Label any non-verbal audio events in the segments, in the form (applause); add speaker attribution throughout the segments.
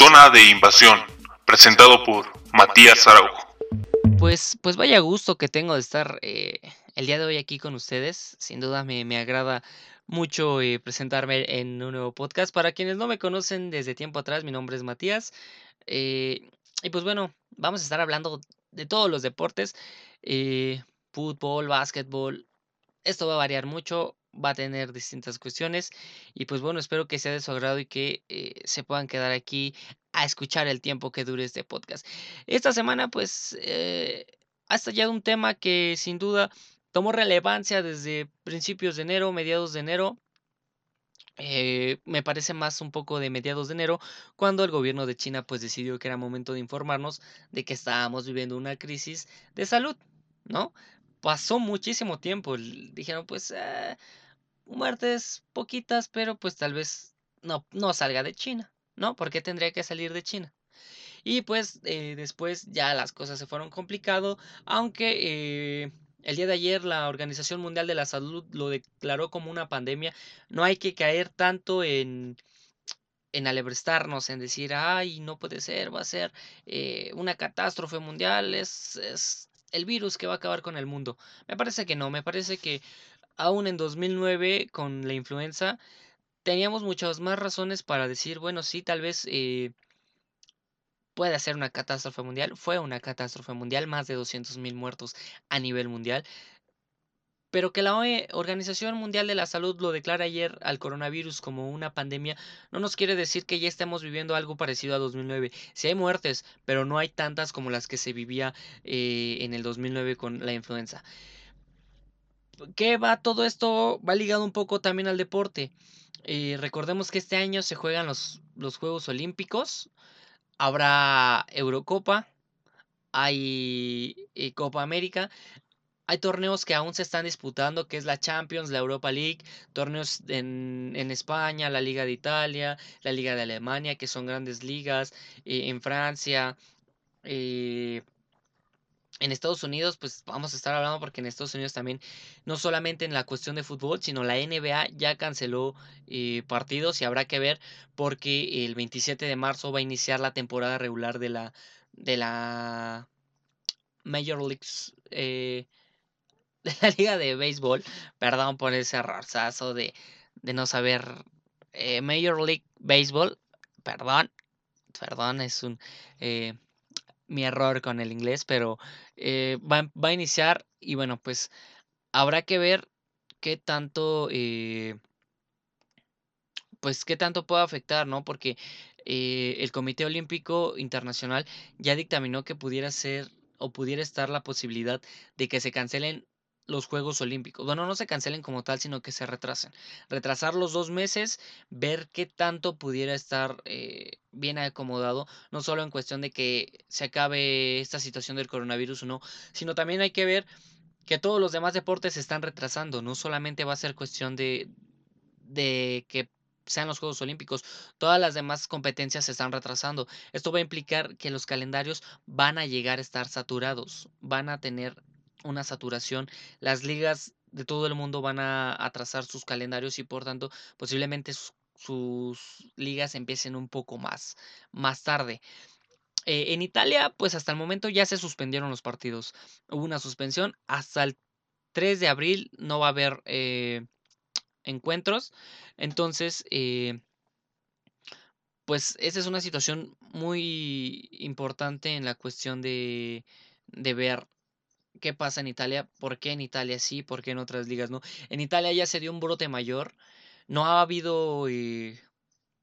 Speaker 1: Zona de Invasión, presentado por Matías Araujo.
Speaker 2: Pues, pues vaya gusto que tengo de estar eh, el día de hoy aquí con ustedes. Sin duda me, me agrada mucho eh, presentarme en un nuevo podcast. Para quienes no me conocen desde tiempo atrás, mi nombre es Matías. Eh, y pues bueno, vamos a estar hablando de todos los deportes. fútbol, básquetbol. Esto va a variar mucho va a tener distintas cuestiones y pues bueno, espero que sea de su agrado y que eh, se puedan quedar aquí a escuchar el tiempo que dure este podcast. Esta semana pues eh, ha estallado un tema que sin duda tomó relevancia desde principios de enero, mediados de enero. Eh, me parece más un poco de mediados de enero, cuando el gobierno de China pues decidió que era momento de informarnos de que estábamos viviendo una crisis de salud, ¿no? Pasó muchísimo tiempo, dijeron pues muertes poquitas, pero pues tal vez no, no salga de China, ¿no? porque tendría que salir de China? Y pues eh, después ya las cosas se fueron complicado, aunque eh, el día de ayer la Organización Mundial de la Salud lo declaró como una pandemia. No hay que caer tanto en, en alebrestarnos, en decir, ay, no puede ser, va a ser eh, una catástrofe mundial, es, es el virus que va a acabar con el mundo. Me parece que no, me parece que aún en 2009 con la influenza, teníamos muchas más razones para decir, bueno, sí, tal vez eh, puede ser una catástrofe mundial. Fue una catástrofe mundial, más de 200.000 muertos a nivel mundial. Pero que la Organización Mundial de la Salud lo declara ayer al coronavirus como una pandemia, no nos quiere decir que ya estemos viviendo algo parecido a 2009. Si hay muertes, pero no hay tantas como las que se vivía eh, en el 2009 con la influenza. ¿Qué va todo esto? Va ligado un poco también al deporte. Eh, recordemos que este año se juegan los, los Juegos Olímpicos. Habrá Eurocopa. Hay eh, Copa América. Hay torneos que aún se están disputando, que es la Champions, la Europa League, torneos en, en España, la Liga de Italia, la Liga de Alemania, que son grandes ligas, eh, en Francia, en Estados Unidos, pues vamos a estar hablando porque en Estados Unidos también, no solamente en la cuestión de fútbol, sino la NBA ya canceló eh, partidos y habrá que ver porque el 27 de marzo va a iniciar la temporada regular de la, de la Major Leagues, eh, (laughs) de la Liga de Béisbol. Perdón por ese errorzazo de, de no saber eh, Major League Baseball. Perdón, perdón, es un mi error con el inglés, pero eh, va, a iniciar y bueno, pues habrá que ver qué tanto, eh, pues qué tanto puede afectar, ¿no? Porque eh, el Comité Olímpico Internacional ya dictaminó que pudiera ser o pudiera estar la posibilidad de que se cancelen los Juegos Olímpicos. Bueno, no se cancelen como tal, sino que se retrasen. Retrasar los dos meses, ver qué tanto pudiera estar eh, bien acomodado, no solo en cuestión de que se acabe esta situación del coronavirus o no, sino también hay que ver que todos los demás deportes se están retrasando. No solamente va a ser cuestión de, de que sean los Juegos Olímpicos, todas las demás competencias se están retrasando. Esto va a implicar que los calendarios van a llegar a estar saturados, van a tener una saturación. Las ligas de todo el mundo van a atrasar sus calendarios y por tanto posiblemente sus, ligas empiecen un poco más, más tarde. Eh, en Italia, pues hasta el momento ya se suspendieron los partidos. Hubo una suspensión. Hasta el 3 de abril no va a haber eh, encuentros. Entonces, eh, pues esa es una situación muy importante en la cuestión de, de ver qué pasa en Italia, por qué en Italia sí, por qué en otras ligas no. En Italia ya se dio un brote mayor, no ha habido, eh,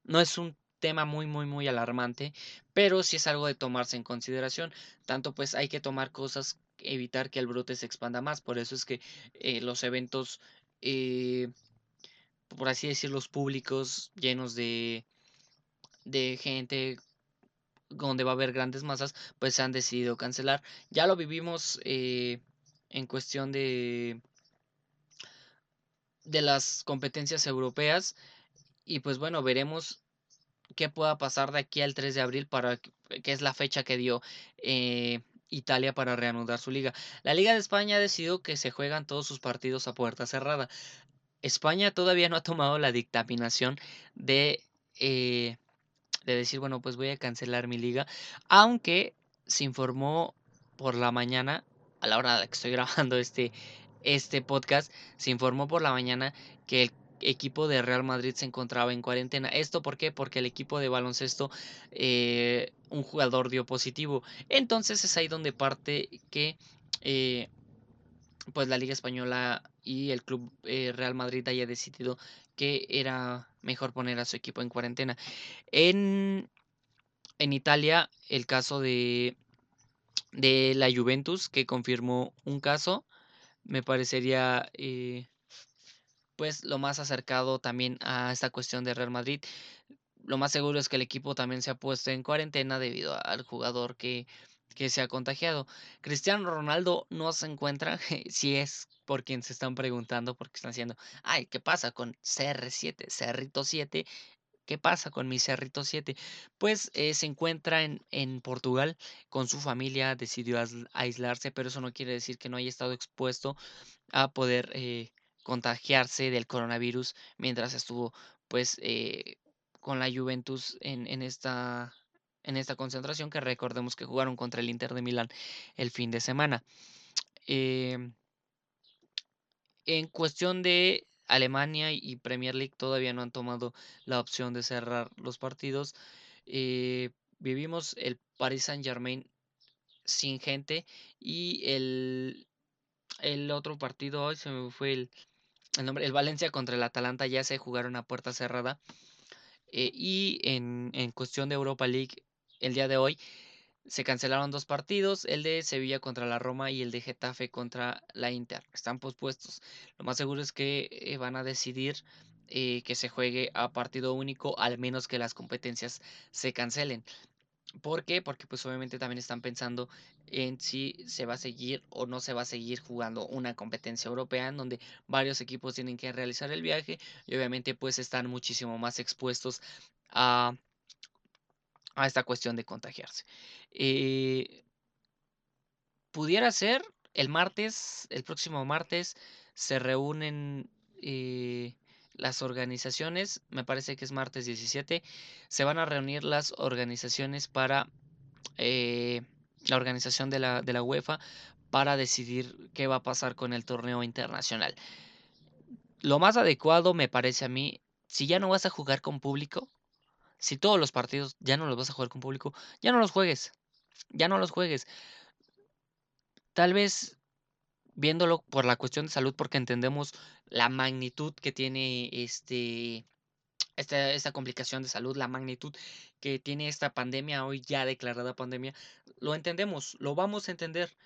Speaker 2: no es un tema muy, muy, muy alarmante, pero sí es algo de tomarse en consideración. Tanto pues hay que tomar cosas, evitar que el brote se expanda más. Por eso es que eh, los eventos, eh, por así decirlo, públicos, llenos de, de gente donde va a haber grandes masas, pues se han decidido cancelar. Ya lo vivimos eh, en cuestión de, de las competencias europeas y pues bueno, veremos qué pueda pasar de aquí al 3 de abril, para que es la fecha que dio eh, Italia para reanudar su liga. La Liga de España ha decidido que se juegan todos sus partidos a puerta cerrada. España todavía no ha tomado la dictaminación de... Eh, de decir, bueno, pues voy a cancelar mi liga, aunque se informó por la mañana, a la hora de que estoy (laughs) grabando este, este podcast, se informó por la mañana que el equipo de Real Madrid se encontraba en cuarentena. ¿Esto por qué? Porque el equipo de baloncesto, eh, un jugador dio positivo. Entonces es ahí donde parte que eh, pues la Liga Española y el Club eh, Real Madrid haya decidido que era mejor poner a su equipo en cuarentena. En, en Italia, el caso de, de la Juventus, que confirmó un caso, me parecería eh, pues lo más acercado también a esta cuestión de Real Madrid. Lo más seguro es que el equipo también se ha puesto en cuarentena debido al jugador que que se ha contagiado. Cristiano Ronaldo no se encuentra, (laughs) si es por quien se están preguntando, porque están haciendo, ay, ¿qué pasa con CR7, Cerrito 7? ¿Qué pasa con mi Cerrito 7? Pues eh, se encuentra en, en, Portugal con su familia, decidió aislarse, pero eso no quiere decir que no haya estado expuesto a poder eh, contagiarse del coronavirus mientras estuvo pues eh, con la Juventus en, en esta en esta concentración que recordemos que jugaron contra el Inter de Milán el fin de semana. Em, en cuestión de Alemania y Premier League todavía no han tomado la opción de cerrar los partidos. Eh, vivimos el Paris Saint Germain sin gente y el, el otro partido hoy se me fue el, el nombre, el Valencia contra el Atalanta ya se jugaron a puerta cerrada. Eh, y en, en, cuestión de Europa League, el día de hoy se cancelaron dos partidos, el de Sevilla contra la Roma y el de Getafe contra la Inter. Están pospuestos. Lo más seguro es que eh, van a decidir eh, que se juegue a partido único, al menos que las competencias se cancelen. ¿Por qué? Porque pues obviamente también están pensando en si se va a seguir o no se va a seguir jugando una competencia europea en donde varios equipos tienen que realizar el viaje y obviamente pues están muchísimo más expuestos a a esta cuestión de contagiarse. Eh, pudiera ser el martes, el próximo martes, se reúnen eh, las organizaciones, me parece que es martes 17, se van a reunir las organizaciones para eh, la organización de la, de la UEFA para decidir qué va a pasar con el torneo internacional. Lo más adecuado me parece a mí, si ya no vas a jugar con público, si todos los partidos ya no los vas a jugar con público, ya no los juegues. Ya no los juegues. Tal vez viéndolo por la cuestión de salud, porque entendemos la magnitud que tiene este, esta, esta, complicación de salud, la magnitud que tiene esta pandemia, hoy ya declarada pandemia, lo entendemos, lo vamos a entender.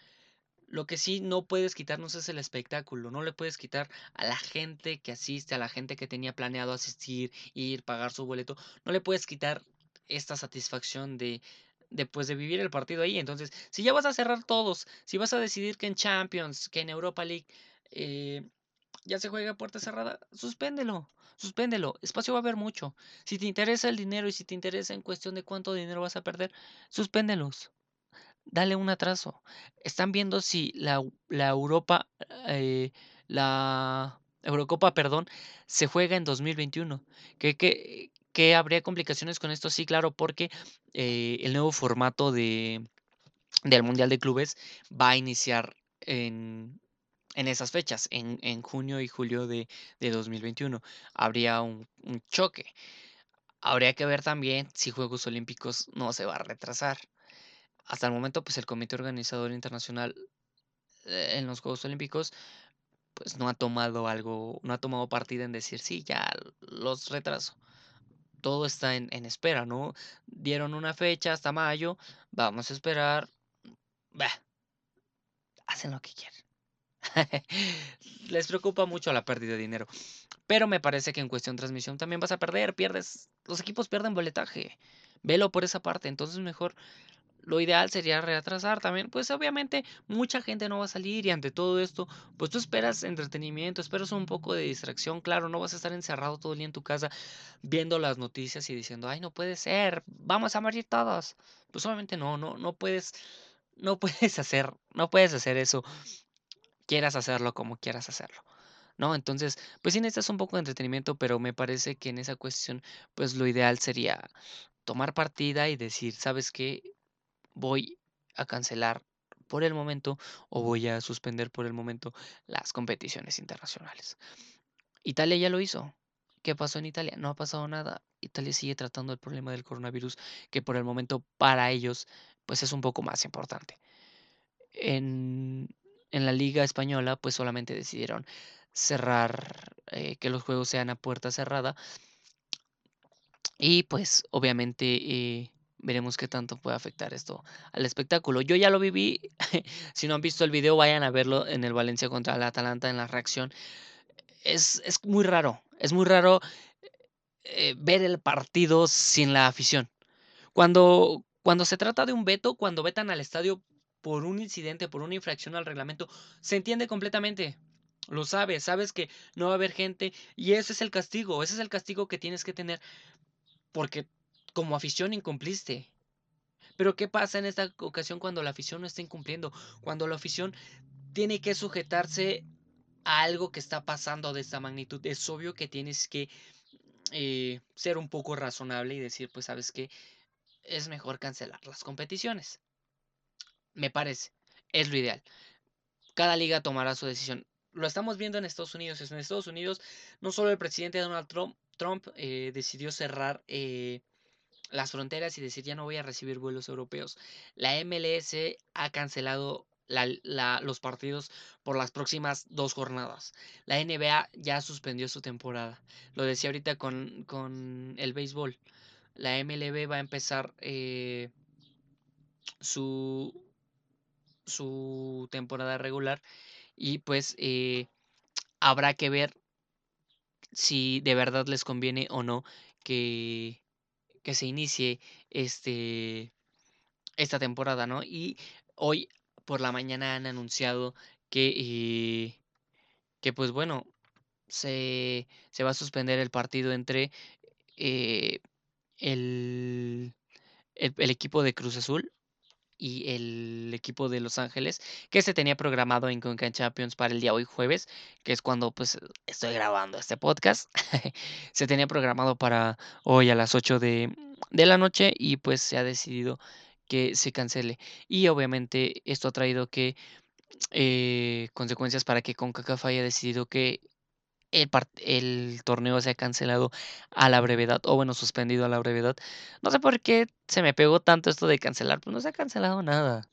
Speaker 2: Lo que sí no puedes quitarnos es el espectáculo, no le puedes quitar a la gente que asiste, a la gente que tenía planeado asistir, ir, pagar su boleto, no le puedes quitar esta satisfacción de después de vivir el partido ahí. Entonces, si ya vas a cerrar todos, si vas a decidir que en Champions, que en Europa League eh, ya se juega puerta cerrada, suspéndelo, suspéndelo. Espacio va a haber mucho. Si te interesa el dinero y si te interesa en cuestión de cuánto dinero vas a perder, suspéndelos dale un atraso. Están viendo si la, la Europa, eh, la Eurocopa, perdón, se juega en 2021. ¿Qué, habría complicaciones con esto? Sí, claro, porque eh, el nuevo formato de, del Mundial de Clubes va a iniciar en, en esas fechas, en, en, junio y julio de, de 2021. Habría un, un choque. Habría que ver también si Juegos Olímpicos no se va a retrasar hasta el momento, pues el Comité Organizador Internacional eh, en los Juegos Olímpicos, pues no ha tomado algo, no ha tomado partida en decir, sí, ya los retraso. Todo está en, en espera, ¿no? Dieron una fecha hasta mayo, vamos a esperar. Bah, hacen lo que quieren. (laughs) Les preocupa mucho la pérdida de dinero. Pero me parece que en cuestión de transmisión también vas a perder, pierdes, los equipos pierden boletaje. Velo por esa parte, entonces mejor lo ideal sería retrasar también. Pues obviamente mucha gente no va a salir y ante todo esto, pues tú esperas entretenimiento, esperas un poco de distracción. Claro, no vas a estar encerrado todo el día en tu casa viendo las noticias y diciendo, ay, no puede ser, vamos a morir todos. Pues obviamente no, no, no puedes, no (laughs) puedes hacer, no puedes hacer eso. Quieras hacerlo como quieras hacerlo. ¿No? Entonces, pues sí necesitas un poco de entretenimiento, pero me parece que en esa cuestión, pues lo ideal sería tomar partida y decir, ¿sabes qué? Voy a cancelar por el momento o voy a suspender por el momento las competiciones internacionales. Italia ya lo hizo. ¿Qué pasó en Italia? No ha pasado nada. Italia sigue tratando el problema del coronavirus, que por el momento para ellos pues es un poco más importante. En, en la liga española pues solamente decidieron cerrar, eh, que los juegos sean a puerta cerrada. Y pues obviamente eh, veremos qué tanto puede afectar esto al espectáculo. Yo ya lo viví, (laughs) si no han visto el video vayan a verlo en el Valencia contra el Atalanta en la reacción. Es, es muy raro, es muy raro eh, ver el partido sin la afición. Cuando, cuando se trata de un veto, cuando vetan al estadio por un incidente, por una infracción al reglamento, se entiende completamente. Lo sabes, sabes que no va a haber gente y ese es el castigo, ese es el castigo que tienes que tener porque como afición incumpliste. Pero ¿qué pasa en esta ocasión cuando la afición no está incumpliendo? Cuando la afición tiene que sujetarse a algo que está pasando de esta magnitud. Es obvio que tienes que eh, ser un poco razonable y decir, pues sabes que es mejor cancelar las competiciones. Me parece, es lo ideal. Cada liga tomará su decisión. Lo estamos viendo en Estados Unidos. En Estados Unidos, no solo el presidente Donald Trump, Trump eh, decidió cerrar eh, las fronteras y decir ya no voy a recibir vuelos europeos. La MLS ha cancelado los partidos por las próximas dos jornadas. La NBA ya suspendió su temporada. Lo decía ahorita con, con el béisbol. La MLB va a empezar eh, su, su temporada regular y pues eh, habrá que ver si de verdad les conviene o no que, que se inicie este, esta temporada, ¿no? Y hoy por la mañana han anunciado que, eh, que pues bueno, se, se, va a suspender el partido entre eh, el, el, el, equipo de Cruz Azul y el equipo de Los Ángeles, que se tenía programado en Concacaf Champions para el día hoy jueves, que es cuando pues estoy grabando este podcast. (laughs) se tenía programado para hoy a las 8 de, de la noche y pues se ha decidido que se cancele. Y obviamente esto ha traído que eh, consecuencias para que CONCACAF haya decidido que el, torneo se ha cancelado a la brevedad, o bueno, suspendido a la brevedad. No sé por qué se me pegó tanto esto de cancelar, pues no se ha cancelado nada.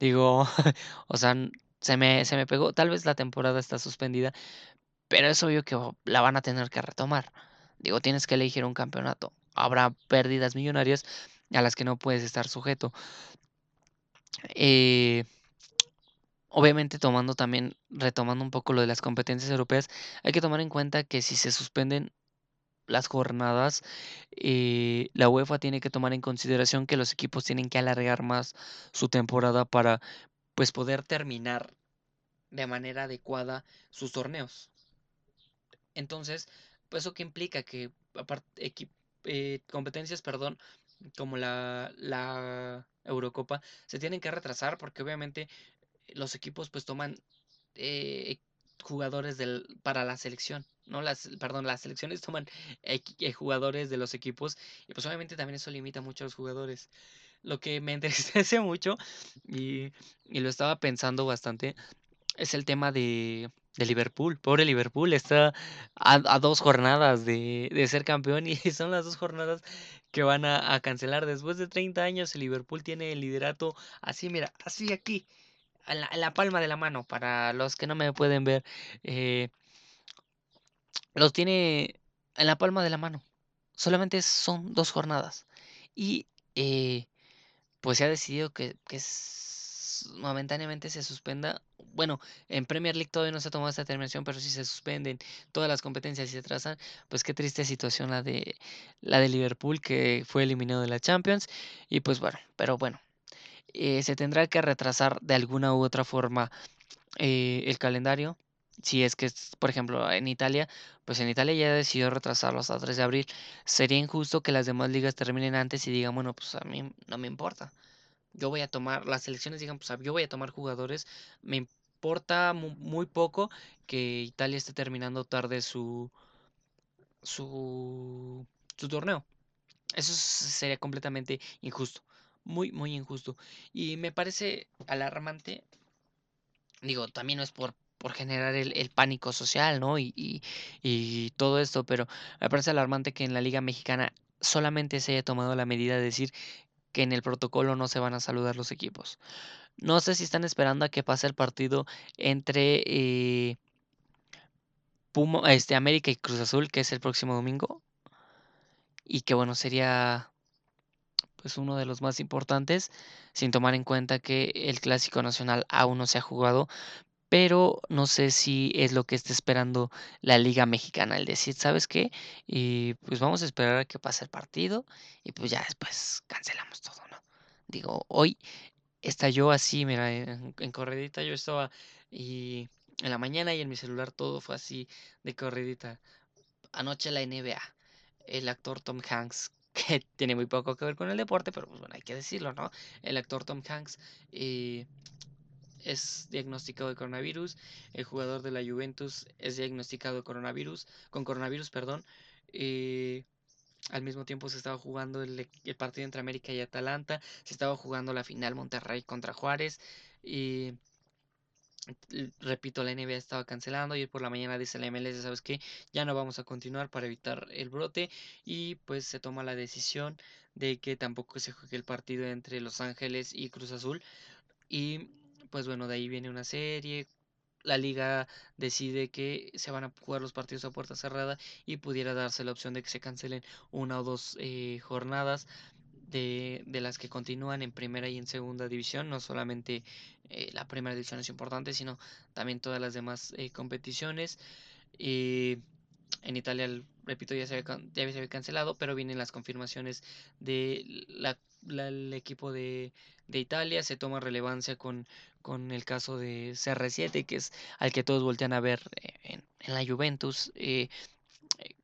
Speaker 2: Digo, (laughs) o sea, se me, se me pegó, tal vez la temporada está suspendida, pero es obvio que la van a tener que retomar. Digo, tienes que elegir un campeonato. Habrá pérdidas millonarias, a las que no puedes estar sujeto. Eh, obviamente tomando también, retomando un poco lo de las competencias europeas, hay que tomar en cuenta que si se suspenden las jornadas, eh, la UEFA tiene que tomar en consideración que los equipos tienen que alargar más su temporada para pues poder terminar de manera adecuada sus torneos. Entonces, pues eso que implica que aparte, eh, competencias, perdón, como la, la Eurocopa, se tienen que retrasar porque obviamente los equipos pues toman eh, jugadores del, para la selección, ¿no? Las, perdón, las selecciones toman eh, jugadores de los equipos y pues obviamente también eso limita mucho a los jugadores. Lo que me (laughs) entristece mucho y, y lo estaba pensando bastante es el tema de, de Liverpool. Pobre Liverpool, está a, dos jornadas de, de, ser campeón y (laughs) son las dos jornadas que van a, a, cancelar. Después de 30 años, el Liverpool tiene el liderato así, mira, así aquí, en la, la palma de la mano, para los que no me pueden ver. Eh, los tiene en la palma de la mano. Solamente son dos jornadas. Y eh, pues se ha decidido que, que momentáneamente se suspenda bueno, en Premier League todavía no se ha tomado esta determinación, pero si se suspenden todas las competencias y se trazan, pues qué triste situación la de la de Liverpool que fue eliminado de la Champions y pues bueno, pero bueno, eh, se tendrá que retrasar de alguna u otra forma eh, el calendario. Si es que, por ejemplo, en Italia, pues en Italia ya decidió retrasarlo hasta 3 de abril. Sería injusto que las demás ligas terminen antes y digan, bueno, pues a mí no me importa yo voy a tomar, las selecciones digan, pues yo voy a tomar jugadores, me importa muy, poco que Italia esté terminando tarde su, su, su torneo. Eso sería completamente injusto. Muy, muy injusto. Y me parece alarmante. Digo, también no es por, por generar el, pánico social, ¿no? Y, y, y todo esto, pero me parece alarmante que en la Liga Mexicana solamente se haya tomado la medida de decir que en el protocolo no se van a saludar los equipos. No sé si están esperando a que pase el partido entre eh, Puma, este, América y Cruz Azul, que es el próximo domingo. Y que bueno, sería pues uno de los más importantes, sin tomar en cuenta que el Clásico Nacional aún no se ha jugado, pero no sé si es lo que está esperando la Liga Mexicana, el decir, ¿sabes qué? Y pues vamos a esperar a que pase el partido y pues ya después cancelamos todo, ¿no? Digo, hoy estalló así, mira, en, en corredita yo estaba y en la mañana y en mi celular todo fue así de corredita. Anoche la NBA, el actor Tom Hanks que tiene muy poco que ver con el deporte, pero pues bueno, hay que decirlo, ¿no? El actor Tom Hanks eh, es diagnosticado de coronavirus, el jugador de la Juventus es diagnosticado de coronavirus, con coronavirus, perdón. Eh, al mismo tiempo se estaba jugando el, el, partido entre América y Atalanta, se estaba jugando la final Monterrey contra Juárez. Y repito, la NBA estaba cancelando y por la mañana dice la MLS, ¿sabes qué? Ya no vamos a continuar para evitar el brote y pues se toma la decisión de que tampoco se juegue el partido entre Los Ángeles y Cruz Azul y pues bueno, de ahí viene una serie. La liga decide que se van a jugar los partidos a puerta cerrada y pudiera darse la opción de que se cancelen una o dos eh, jornadas de, de, las que continúan en primera y en segunda división. No solamente eh, la primera división es importante, sino también todas las demás eh, competiciones. en Italia, repito, ya se, había, ya se había cancelado, pero vienen las confirmaciones del de equipo de, de, Italia. Se toma relevancia con, con el caso de CR7, que es al que todos voltean a ver eh, en, en la Juventus.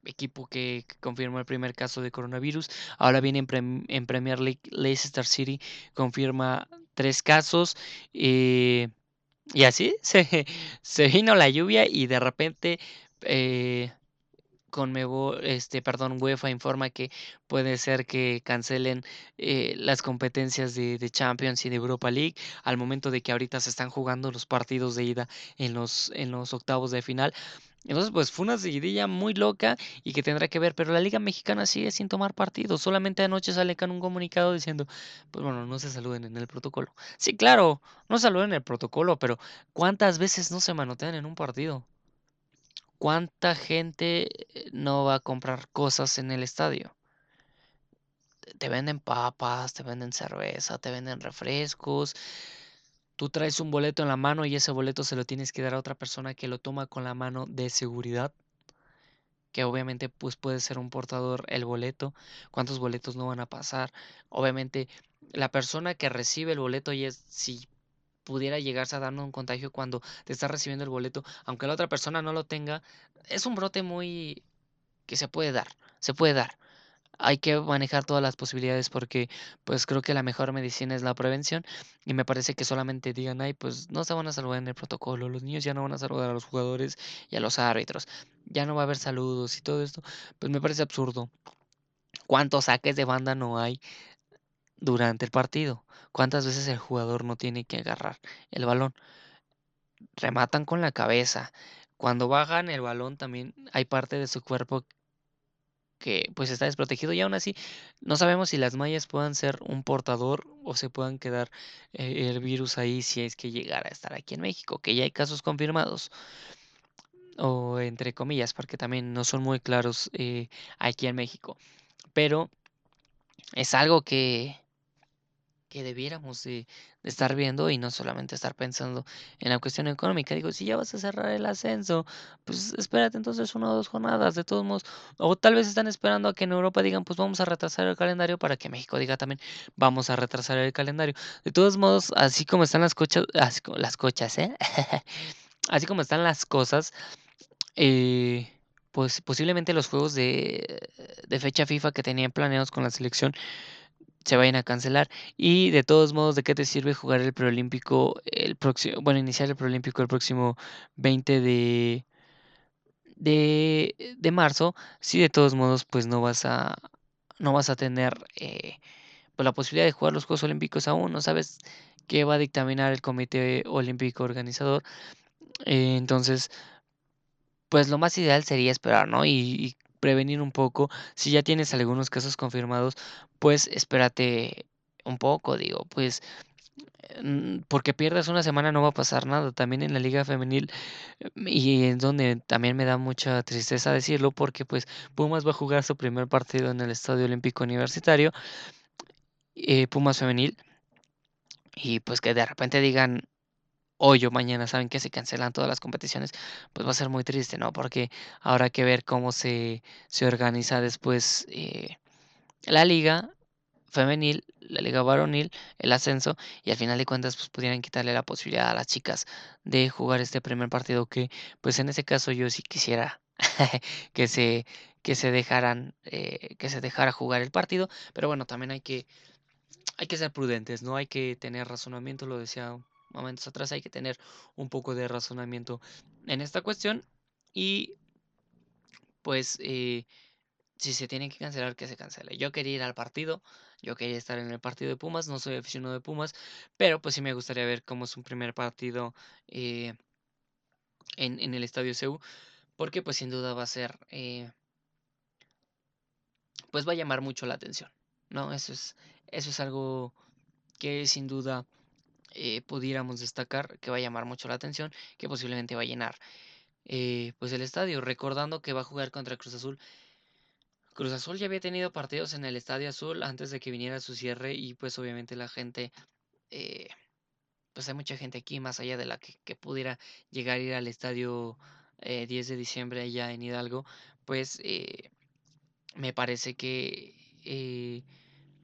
Speaker 2: Equipo que, confirmó el primer caso de coronavirus. Ahora viene en, Premier League, Leicester City confirma tres casos. Eh, y así se, (laughs) se, vino la lluvia y de repente eh, Conmebol, este, perdón, UEFA informa que puede ser que cancelen eh, las competencias de, de, Champions y de Europa League al momento de que ahorita se están jugando los partidos de ida en los, en los octavos de final. Entonces, pues fue una seguidilla muy loca y que tendrá que ver, pero la Liga Mexicana sigue sin tomar partido. Solamente anoche sale con un comunicado diciendo, pues bueno, no se saluden en el protocolo. Sí, claro, no saluden en el protocolo, pero ¿cuántas veces no se manotean en un partido? ¿Cuánta gente eh, no va a comprar cosas en el estadio? Te venden papas, te venden cerveza, te venden refrescos. Tú traes un boleto en la mano y ese boleto se lo tienes que dar a otra persona que lo toma con la mano de seguridad. Que obviamente pues puede ser un portador el boleto. ¿Cuántos boletos no van a pasar? Obviamente la persona que recibe el boleto y es si pudiera llegarse a darnos un contagio cuando te está recibiendo el boleto, aunque la otra persona no lo tenga, es un brote muy que se puede dar, se puede dar. Hay que manejar todas las posibilidades porque pues creo que la mejor medicina es la prevención y me parece que solamente digan, ay, pues no se van a saludar en el protocolo, los niños ya no van a saludar a los jugadores y a los árbitros, ya no va a haber saludos y todo esto, pues me parece absurdo. ¿Cuántos saques de banda no hay durante el partido. ¿Cuántas veces el jugador no tiene que agarrar el balón? Rematan con la cabeza. Cuando bajan el balón también hay parte de su cuerpo que pues está desprotegido y aún así no sabemos si las mallas puedan ser un portador o se puedan quedar eh, el virus ahí si es que llegara a estar aquí en México, que ya hay casos confirmados o entre comillas porque también no son muy claros eh, aquí en México. Pero es algo que que debiéramos de, estar viendo y no solamente estar pensando en la cuestión económica. Digo, si ya vas a cerrar el ascenso, pues espérate entonces una o dos jornadas, de todos modos. O tal vez están esperando a que en Europa digan, pues vamos a retrasar el calendario para que México diga también, vamos a retrasar el calendario. De todos modos, así como están las cochas, las cochas, ¿eh? (laughs) así como están las cosas, eh, pues posiblemente los juegos de, de fecha FIFA que tenían planeados con la selección se vayan a cancelar. Y de todos modos, ¿de qué te sirve jugar el preolímpico el próximo, bueno, iniciar el preolímpico el próximo 20 de, de, de marzo? Si de todos modos, pues no vas a, no vas a tener eh, pues la posibilidad de jugar los Juegos Olímpicos aún, no sabes qué va a dictaminar el Comité Olímpico Organizador. Entonces, pues lo más ideal sería esperar, ¿no? Y, prevenir un poco. Si ya tienes algunos casos confirmados, pues espérate un poco, digo, pues mm, porque pierdas una semana no va a pasar nada. También en la liga femenil y es donde también me da mucha tristeza decirlo porque pues Pumas va a jugar su primer partido en el Estadio Olímpico Universitario, eh, Pumas femenil, y pues que de repente digan hoy o mañana saben que se cancelan todas las competiciones, pues va a ser muy triste, ¿no? Porque habrá que ver cómo se, se organiza después eh, la liga femenil, la liga varonil, el ascenso, y al final de cuentas pues pudieran quitarle la posibilidad a las chicas de jugar este primer partido que pues en ese caso yo sí quisiera (laughs) que se que se dejaran eh, que se dejara jugar el partido, pero bueno, también hay que hay que ser prudentes, no hay que tener razonamiento, lo decía momentos atrás, hay que tener un poco de razonamiento en esta cuestión y pues eh, si se tiene que cancelar, que se cancele. Yo quería ir al partido, yo quería estar en el partido de Pumas, no soy aficionado de Pumas, pero pues sí me gustaría ver cómo es un primer partido eh, en, en, el Estadio CEU, porque pues sin duda va a ser, eh, pues va a llamar mucho la atención, ¿no? Eso es, eso es algo que sin duda eh, pudiéramos destacar, que va a llamar mucho la atención, que posiblemente va a llenar eh, pues el estadio, recordando que va a jugar contra Cruz Azul. Cruz Azul ya había tenido partidos en el Estadio Azul antes de que viniera su cierre y pues obviamente la gente, eh, pues hay mucha gente aquí más allá de la que, pudiera llegar a ir al estadio 10 de diciembre allá en Hidalgo, pues me parece que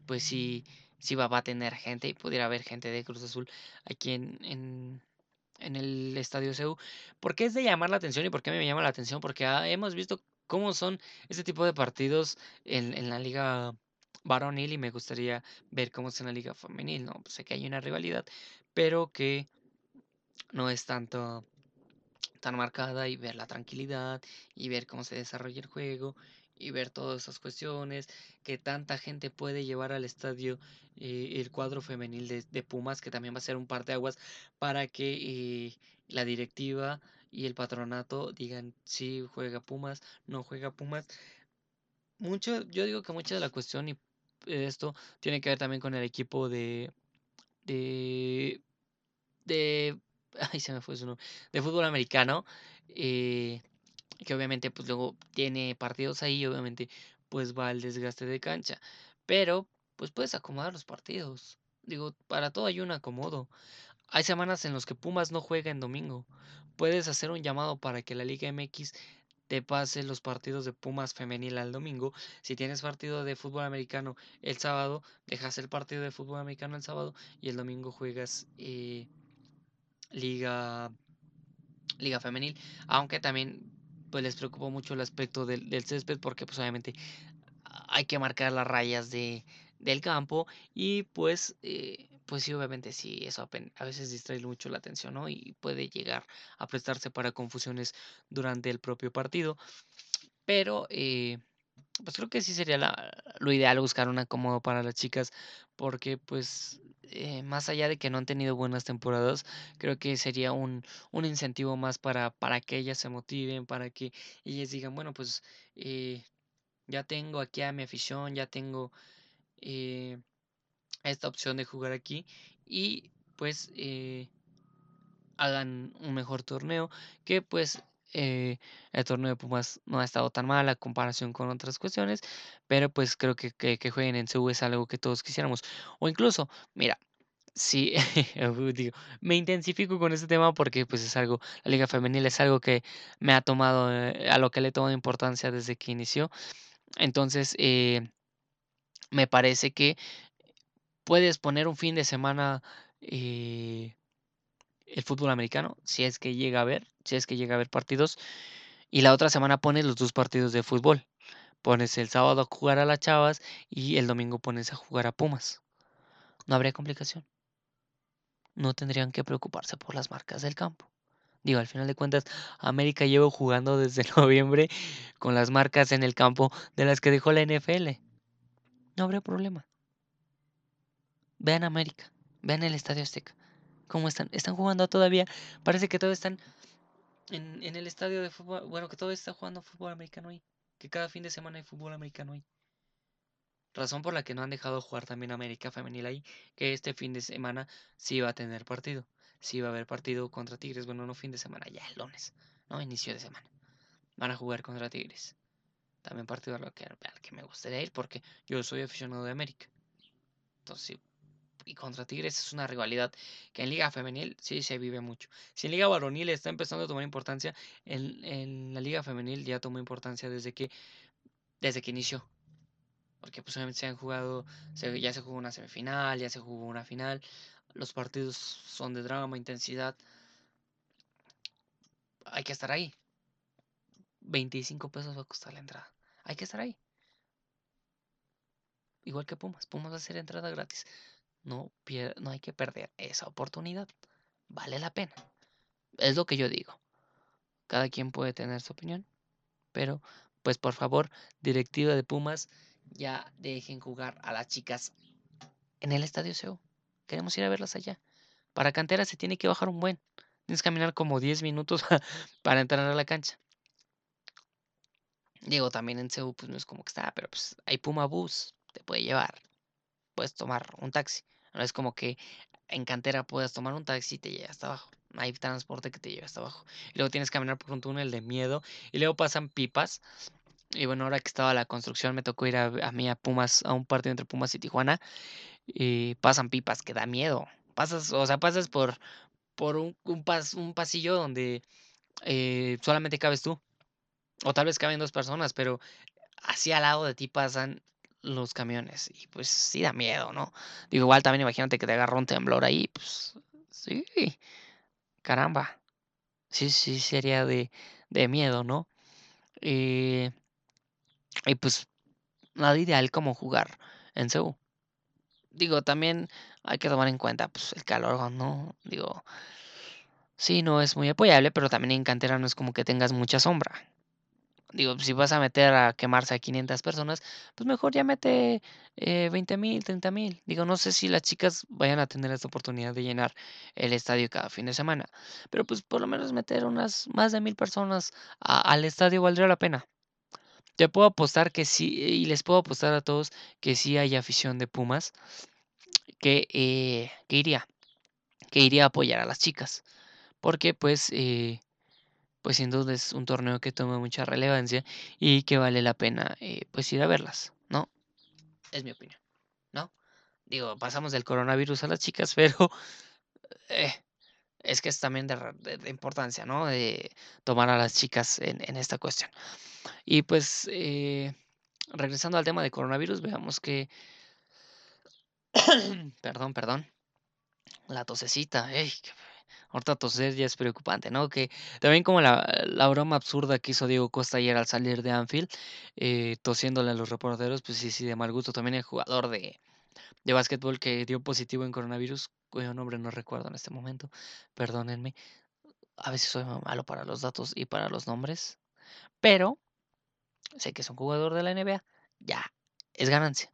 Speaker 2: pues sí si va, a tener gente y pudiera haber gente de Cruz Azul aquí en, en, el Estadio CEU. ¿Por qué es de llamar la atención y por qué me llama la atención? Porque ah, hemos visto cómo son este tipo de partidos en, en la liga varonil y me gustaría ver cómo es en la liga femenil, ¿no? Pues sé que hay una rivalidad, pero que no es tanto tan marcada y ver la tranquilidad y ver cómo se desarrolla el juego y ver todas esas cuestiones, que tanta gente puede llevar al estadio eh, el cuadro femenil de, Pumas, que también va a ser un par de aguas para que eh, la directiva y el patronato digan si juega Pumas, no juega Pumas. Mucho, yo digo que mucha de la cuestión y esto tiene que ver también con el equipo de de de ay se me fue su nombre de fútbol americano eh, que obviamente pues luego tiene partidos ahí, obviamente pues va el desgaste de cancha, pero pues puedes acomodar los partidos. Digo, para todo hay un acomodo. Hay semanas en las que Pumas no juega en domingo. Puedes hacer un llamado para que la Liga MX te pase los partidos de Pumas femenil al domingo. Si tienes partido de fútbol americano el sábado, dejas el partido de fútbol americano el sábado y el domingo juegas eh, Liga Liga femenil. Aunque también pues les preocupó mucho el aspecto del, césped porque pues obviamente hay que marcar las rayas de, del campo y pues eh, pues sí obviamente sí eso a veces distrae mucho la atención ¿no? y puede llegar a prestarse para confusiones durante el propio partido pero eh, pues creo que sí sería lo ideal buscar un acomodo para las chicas porque pues eh, más allá de que no han tenido buenas temporadas, creo que sería un, un incentivo más para, para que ellas se motiven, para que ellas digan, bueno, pues eh, ya tengo aquí a mi afición, ya tengo eh, esta opción de jugar aquí y pues hagan un mejor torneo que pues el torneo de Pumas no ha estado tan mal a comparación con otras cuestiones, pero pues creo que, que, jueguen en CU es algo que todos quisiéramos. O incluso, mira, sí, (laughs) digo, me intensifico con este tema porque pues es algo, la liga femenil es algo que me ha tomado, eh, a lo que le he tomado importancia desde que inició. Entonces, eh, me parece que puedes poner un fin de semana eh, el fútbol americano, si es que llega a ver, si es que llega a haber partidos, y la otra semana pones los dos partidos de fútbol. Pones el sábado a jugar a las Chavas y el domingo pones a jugar a Pumas. No habría complicación. No tendrían que preocuparse por las marcas del campo. Digo, al final de cuentas, América lleva jugando desde (laughs) noviembre con las marcas en el campo de las que dejó la NFL. No habría problema. Vean América, vean el Estadio Azteca. ¿Cómo están? Están jugando todavía. Parece que todos están en, en el estadio de fútbol. Bueno, que todo está jugando fútbol americano ahí. Que cada fin de semana hay fútbol americano ahí. Razón por la que no han dejado jugar también América Femenil ahí. Que este fin de semana sí va a tener partido. Sí va a haber partido contra Tigres. Bueno, no fin de semana, ya el lunes. No, inicio de semana. Van a jugar contra Tigres. También partido al que, al que me gustaría ir porque yo soy aficionado de América. Entonces, y contra Tigres es una rivalidad que en Liga Femenil sí se vive mucho. Si en Liga Varonil está empezando a tomar importancia, en, en la Liga Femenil ya tomó importancia desde que, desde que inició. Porque pues obviamente se han jugado, se, ya se jugó una semifinal, ya se jugó una final. Los partidos son de drama, intensidad. Hay que estar ahí. 25 pesos va a costar la entrada. Hay que estar ahí. Igual que Pumas. Pumas va a ser entrada gratis. No, no hay que perder esa oportunidad. Vale la pena. Es lo que yo digo. Cada quien puede tener su opinión. Pero, pues por favor, directiva de Pumas, ya dejen jugar a las chicas en el Estadio SEO. Queremos ir a verlas allá. Para cantera se tiene que bajar un buen. Tienes que caminar como 10 minutos (laughs) para entrar a la cancha. Digo, también en CEU, pues no es como que está, pero pues hay Puma Bus, te puede llevar. Puedes tomar un taxi. No es como que en cantera puedas tomar un taxi y te llegue hasta abajo. Hay transporte que te lleve hasta abajo. Y luego tienes que caminar por un túnel de miedo. Y luego pasan pipas. Y bueno, ahora que estaba la construcción, me tocó ir a, mí a Pumas, a un partido entre Pumas y Tijuana. Y pasan pipas que da miedo. Pasas, o sea, pasas por, por un, un, un pasillo donde eh, solamente cabes tú. O tal vez caben dos personas, pero así al lado de ti pasan los camiones. Y pues sí da miedo, ¿no? Digo, igual también imagínate que te agarra un temblor ahí, pues sí, caramba. Sí, sí, sería de, de miedo, ¿no? Eh, y pues nada ideal como jugar en Seúl. Digo, también hay que tomar en cuenta pues, el calor, ¿no? Digo, sí, no es muy apoyable, pero también en cantera no es como que tengas mucha sombra digo, si vas a meter a quemarse a 500 personas, pues mejor ya mete eh, 20 mil, 30 mil. Digo, no sé si las chicas vayan a tener esta oportunidad de llenar el estadio cada fin de semana, pero pues por lo menos meter unas más de mil personas al estadio valdría la pena. Te puedo apostar que sí, y les puedo apostar a todos que sí hay afición de Pumas que, eh, que iría, que iría a apoyar a las chicas. Porque pues eh, pues sin duda es un torneo que toma mucha relevancia y que vale la pena eh, pues ir a verlas, ¿no? Es mi opinión, ¿no? Digo, pasamos del coronavirus a las chicas, (laughs) pero eh, es que es también de, importancia, ¿no? De tomar a las chicas en, esta cuestión. Y pues, eh, regresando al tema de coronavirus, veamos que... (clears throat) perdón, perdón. La tosecita, Ahorita toser ya es preocupante, ¿no? Que también como la, broma absurda que hizo Diego Costa ayer al salir de Anfield, eh, tosiéndole a los reporteros, pues sí, sí, de mal gusto. También el jugador de, de básquetbol que dio positivo en coronavirus, cuyo nombre no recuerdo en este momento, perdónenme. A veces soy malo para los datos y para los nombres, pero sé que es un jugador de la NBA, ya, es ganancia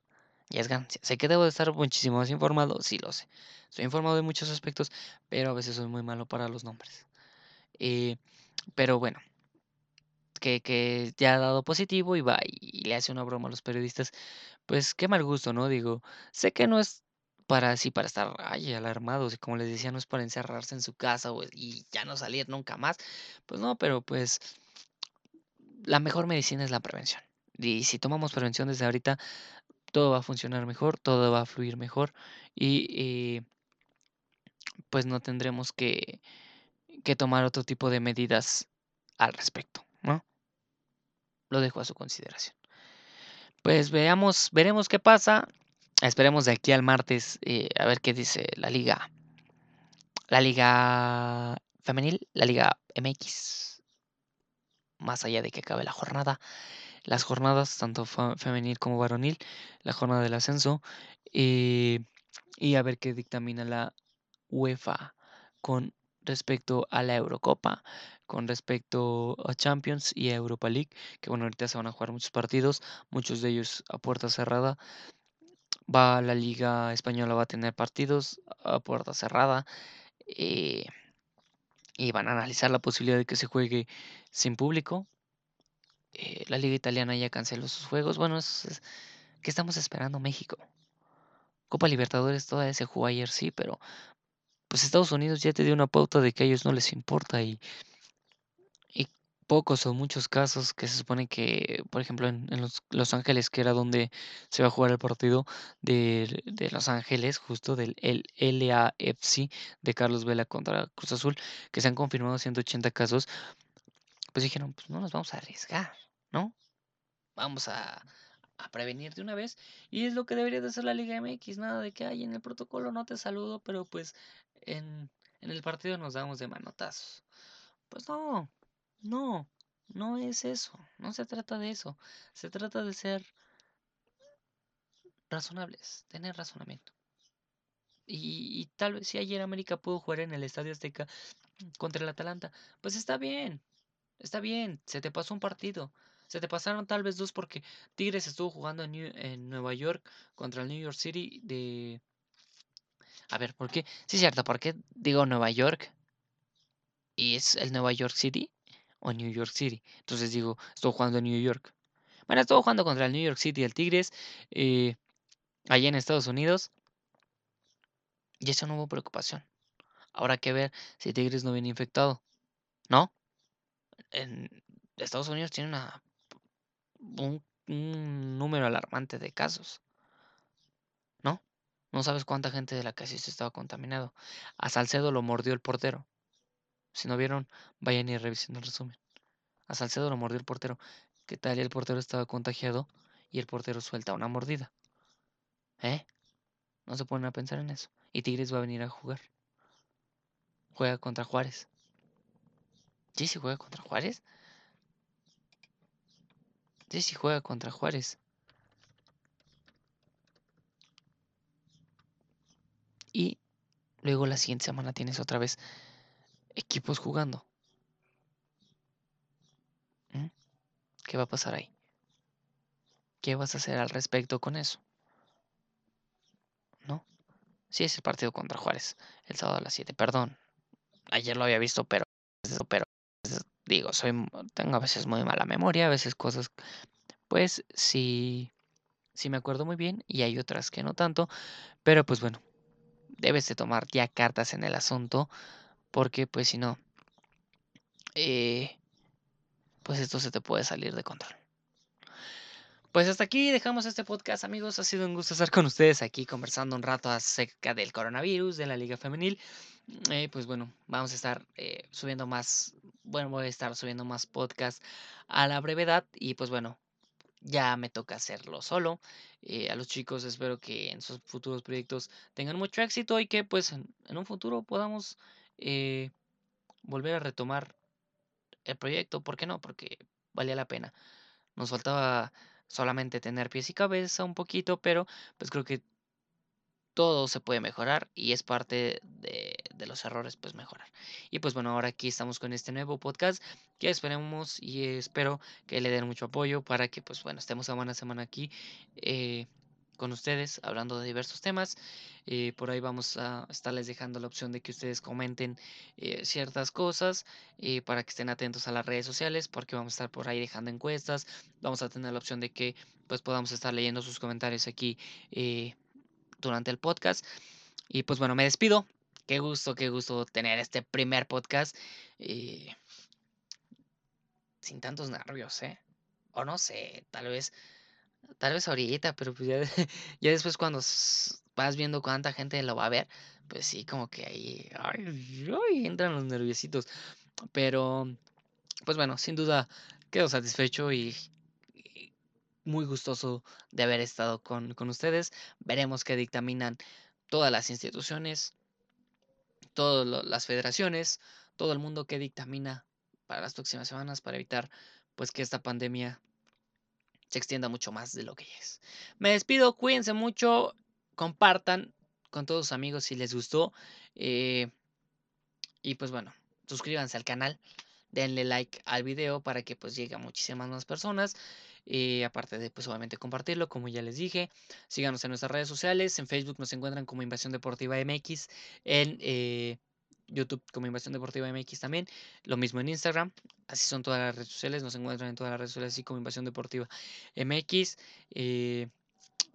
Speaker 2: ya es ganancia. Sé que debo de estar muchísimo más informado, sí lo sé. Estoy informado de muchos aspectos, pero a veces soy muy malo para los nombres. Eh, pero bueno, que, que, ya ha dado positivo y va y le hace una broma a los periodistas, pues qué mal gusto, ¿no? Digo, sé que no es para así, para estar ay, alarmados y como les decía, no es para encerrarse en su casa y ya no salir nunca más. Pues no, pero pues la mejor medicina es la prevención. Y si tomamos prevención desde ahorita, todo va a funcionar mejor, todo va a fluir mejor y pues no tendremos que, que, tomar otro tipo de medidas al respecto, ¿no? Lo dejo a su consideración. Pues veamos, veremos qué pasa. Esperemos de aquí al martes eh, a ver qué dice la liga. La liga femenil, la liga MX. Más allá de que acabe la jornada las jornadas, tanto femenil como varonil, la jornada del ascenso, eh, y a ver qué dictamina la UEFA con respecto a la Eurocopa, con respecto a Champions y a Europa League, que bueno, ahorita se van a jugar muchos partidos, muchos de ellos a puerta cerrada, Va la Liga Española va a tener partidos a puerta cerrada. eh, y van a analizar la posibilidad de que se juegue sin público. Eh, la Liga Italiana ya canceló sus juegos. Bueno, ¿qué estamos esperando México? Copa Libertadores todavía se jugó ayer, sí, pero pues Estados Unidos ya te dio una pauta de que a ellos no les importa y, y pocos o muchos casos que se supone que, por ejemplo, en, en los, Los Ángeles, que era donde se va a jugar el partido de, de Los Ángeles, justo del el LAFC de Carlos Vela contra Cruz Azul, que se han confirmado 180 casos, pues dijeron, pues no nos vamos a arriesgar, ¿no? Vamos a, prevenir de una vez. Y es lo que debería de hacer la Liga MX, nada de que hay en el protocolo no te saludo, pero pues en, el partido nos damos de manotazos. Pues no, no, no es eso, no se trata de eso, se trata de ser razonables, tener razonamiento. Y tal vez si ayer América pudo jugar en el Estadio Azteca contra el Atalanta, pues está bien, está bien, se te pasó un partido. Se te pasaron tal vez dos porque Tigres estuvo jugando en, New- Nueva York contra el New York City de... A ver, ¿por qué? Sí, es cierto, ¿por qué digo Nueva York? ¿Y es el Nueva York City o New York City? Entonces digo, estuvo jugando en New York. Bueno, estuvo jugando contra el New York City, el Tigres, eh, allá en Estados Unidos, y eso no hubo preocupación. Hay que ver si Tigres no viene infectado, ¿no? En Estados Unidos tiene una, un, número alarmante de casos, ¿no? No sabes cuánta gente de la que asiste estaba contaminado. A Salcedo lo mordió el portero. Si no vieron, vayan y revisen el resumen. A Salcedo lo mordió el portero. ¿Qué tal? El portero estaba contagiado y el portero suelta una mordida. ¿Eh? No se ponen a pensar en eso. Y Tigres va a venir a jugar. Juega contra Juárez. ¿Sí, sí juega contra Juárez? Sí juega contra Juárez. Y luego la siguiente semana tienes otra vez equipos jugando. ¿Mm? ¿Qué va a pasar ahí? ¿Qué vas a hacer al respecto con eso? ¿No? Sí, es el partido contra Juárez. El sábado a las 7. Perdón. Ayer lo había visto, pero, pero digo, soy, tengo a veces muy mala memoria, a veces cosas, pues sí, sí me acuerdo muy bien y hay otras que no tanto, pero pues bueno, debes de tomar ya cartas en el asunto, porque pues si no, eh, pues esto se te puede salir de control. Pues hasta aquí dejamos este podcast, amigos. Ha sido un gusto estar con ustedes aquí conversando un rato acerca del coronavirus, de la Liga Femenil. Eh, pues bueno, vamos a estar eh, subiendo más, bueno, voy a estar subiendo más podcasts a la brevedad y pues bueno, ya me toca hacerlo solo. Eh, a los chicos espero que en sus futuros proyectos tengan mucho éxito y que pues en, en un futuro podamos eh, volver a retomar el proyecto. ¿Por qué no? Porque valía la pena. Nos faltaba solamente tener pies y cabeza un poquito, pero pues creo que todo se puede mejorar y es parte de, los errores pues mejorar. Y pues bueno, ahora aquí estamos con este nuevo podcast que esperemos y espero que le den mucho apoyo para que pues bueno, estemos semana a semana aquí eh, con ustedes hablando de diversos temas. Eh, por ahí vamos a estarles dejando la opción de que ustedes comenten eh, ciertas cosas eh, para que estén atentos a las redes sociales porque vamos a estar por ahí dejando encuestas. Vamos a tener la opción de que pues podamos estar leyendo sus comentarios aquí durante el podcast. Y pues bueno, me despido. Qué gusto, qué gusto tener este primer podcast. Sin tantos nervios, ¿eh? O no sé, tal vez, tal vez ahorita, pero pues ya, (laughs) ya después cuando vas viendo cuánta gente lo va a ver, pues sí, como que ahí ay, entran los nerviositos. Pero, pues bueno, sin duda quedo satisfecho y, y muy gustoso de haber estado con, con ustedes. Veremos qué dictaminan todas las instituciones, todas las federaciones, todo el mundo que dictamina para las próximas semanas para evitar pues que esta pandemia se extienda mucho más de lo que es. Me despido, cuídense mucho, compartan con todos sus amigos si les gustó eh, y pues bueno, suscríbanse al canal, denle like al video para que pues llegue a muchísimas más personas eh, aparte de, pues obviamente compartirlo, como ya les dije. Síganos en nuestras redes sociales. En Facebook nos encuentran como Invasión Deportiva MX. En eh, YouTube como Invasión Deportiva MX también. Lo mismo en Instagram. Así son todas las redes sociales. Nos encuentran en todas las redes sociales así como Invasión Deportiva MX. Eh,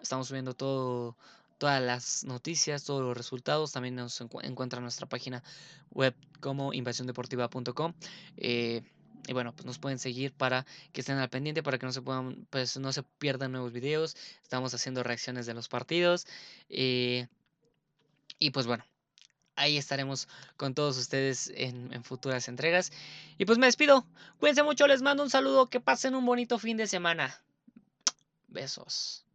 Speaker 2: estamos subiendo todo todas las noticias, todos los resultados. También nos encuentran en nuestra página web como invasiondeportiva.com. Eh, y bueno, pues nos pueden seguir para que estén al pendiente, para que no se puedan, pues no se pierdan nuevos videos. Estamos haciendo reacciones de los partidos. Eh, y pues bueno, ahí estaremos con todos ustedes en, futuras entregas. Y pues me despido. Cuídense mucho, les mando un saludo. Que pasen un bonito fin de semana. Besos.